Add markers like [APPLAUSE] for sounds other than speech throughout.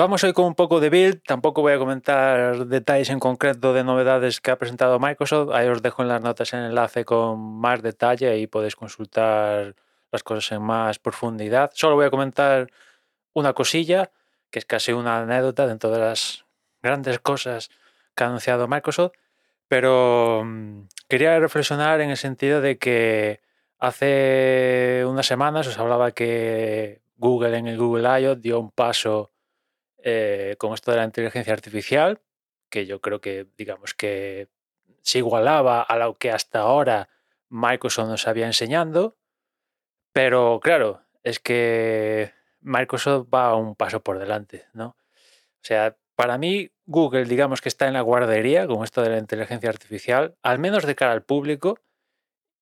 Vamos hoy con un poco de build, tampoco voy a comentar detalles en concreto de novedades que ha presentado Microsoft, ahí os dejo en las notas el enlace con más detalle, y podéis consultar las cosas en más profundidad. Solo voy a comentar una cosilla, que es casi una anécdota dentro de las grandes cosas que ha anunciado Microsoft, pero mm, quería reflexionar en el sentido de que hace unas semanas os hablaba que Google en el Google I.O. dio un paso eh, con esto de la inteligencia artificial, que yo creo que, digamos que se igualaba a lo que hasta ahora Microsoft nos había enseñando, pero claro, es que Microsoft va un paso por delante, ¿no? O sea, para mí Google, digamos que está en la guardería con esto de la inteligencia artificial, al menos de cara al público,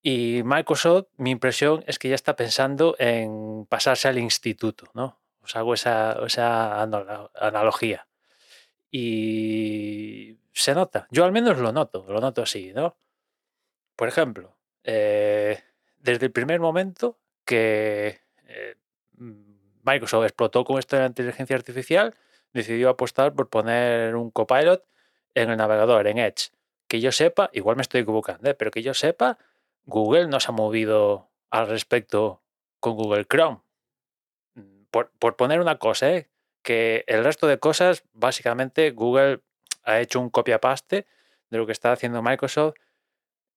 y Microsoft, mi impresión es que ya está pensando en pasarse al instituto, ¿no? Os hago esa, esa analogía. Y se nota. Yo al menos lo noto, lo noto así, ¿no? Por ejemplo, eh, desde el primer momento que eh, Microsoft explotó con esto de la inteligencia artificial, decidió apostar por poner un copilot en el navegador, en Edge. Que yo sepa, igual me estoy equivocando, ¿eh? pero que yo sepa, Google no se ha movido al respecto con Google Chrome por, poner una cosa, ¿eh? que el resto de cosas, básicamente Google ha hecho un copia-paste de lo que está haciendo Microsoft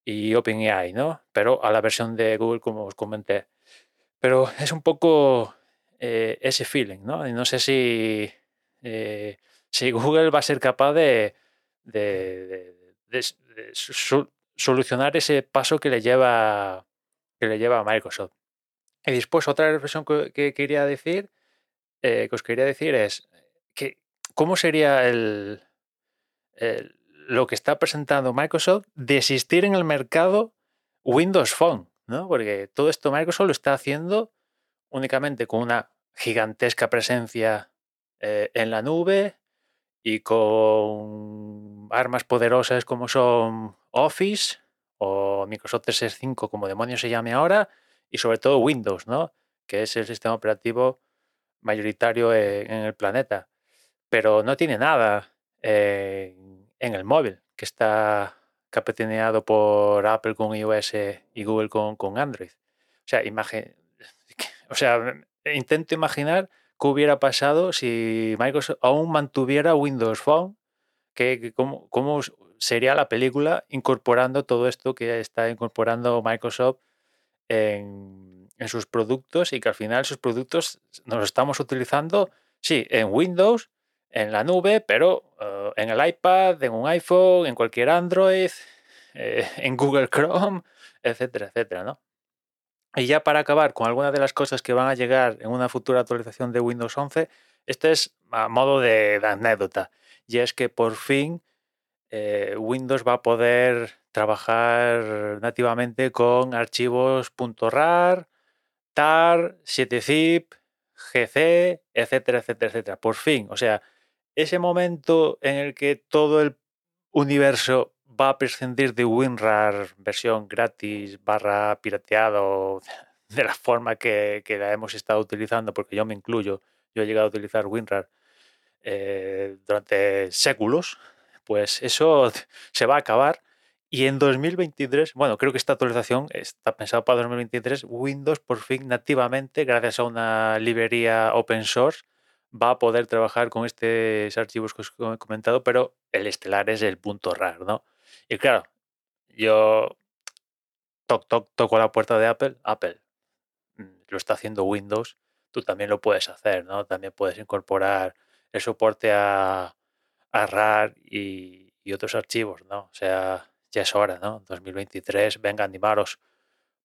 y OpenAI, ¿no? Pero a la versión de Google, como os comenté. Pero es un poco eh, ese feeling, ¿no? Y no sé si, eh, si Google va a ser capaz de, de, solucionar ese paso que le lleva que le lleva a Microsoft. Y después otra reflexión que, quería decir, eh, que os quería decir es que cómo sería el, lo que está presentando Microsoft de existir en el mercado Windows Phone, ¿no? Porque todo esto Microsoft lo está haciendo únicamente con una gigantesca presencia eh, en la nube y con armas poderosas como son Office o Microsoft 365, como demonios se llame ahora, y sobre todo Windows, ¿no? que es el sistema operativo mayoritario e, en, el planeta. Pero no tiene nada en el móvil, que está capitaneado por Apple con iOS y Google con, Android. O sea, [LAUGHS] o sea, intento imaginar qué hubiera pasado si Microsoft aún mantuviera Windows Phone, que, cómo, cómo sería la película incorporando todo esto que está incorporando Microsoft en, sus productos y que al final sus productos nos estamos utilizando, sí, en Windows, en la nube, pero eh, en el iPad, en un iPhone, en cualquier Android, [LAUGHS] eh, en Google Chrome, etcétera, etcétera, ¿no? Y ya para acabar con algunas de las cosas que van a llegar en una futura actualización de Windows 11, este es a modo de, anécdota. Y es que por fin eh, Windows va a poder trabajar nativamente con archivos .rar, tar, 7zip, gc, etcétera, etcétera, etcétera. Por fin, o sea, ese momento en el que todo el universo va a prescindir de WinRAR versión gratis barra pirateado [LAUGHS] de la forma que, la hemos estado utilizando, porque yo me incluyo, yo he llegado a utilizar WinRAR eh, durante séculos, pues eso [LAUGHS] se va a acabar y en 2023, bueno, creo que esta actualización está pensada para 2023, Windows por fin nativamente, gracias a una librería open source, va a poder trabajar con estos archivos que os he comentado, pero el estelar es el punto RAR, ¿no? Y claro, yo toc, toc, toco la puerta de Apple, Apple mm, lo está haciendo Windows, tú también lo puedes hacer, ¿no? También puedes incorporar el soporte a, RAR y otros archivos, ¿no? O sea, ya es hora, ¿no? 2023, venga, animaros,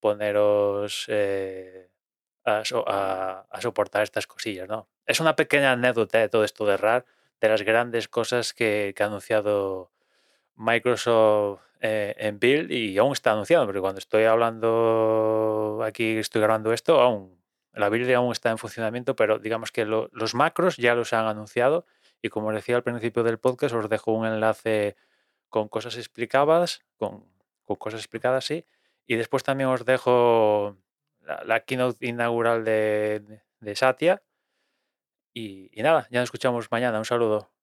poneros eh, a, soportar estas cosillas, ¿no? Es una pequeña anécdota de todo esto de RAR, de las grandes cosas que, ha anunciado Microsoft eh, en Build y aún está anunciado, porque cuando estoy hablando aquí, estoy grabando esto, aún la Build aún está en funcionamiento, pero digamos que los macros ya los han anunciado y como decía al principio del podcast, os dejo un enlace con cosas explicadas, con, cosas explicadas, sí. Y después también os dejo la, keynote inaugural de, Satya Y, y nada, ya nos escuchamos mañana. Un saludo.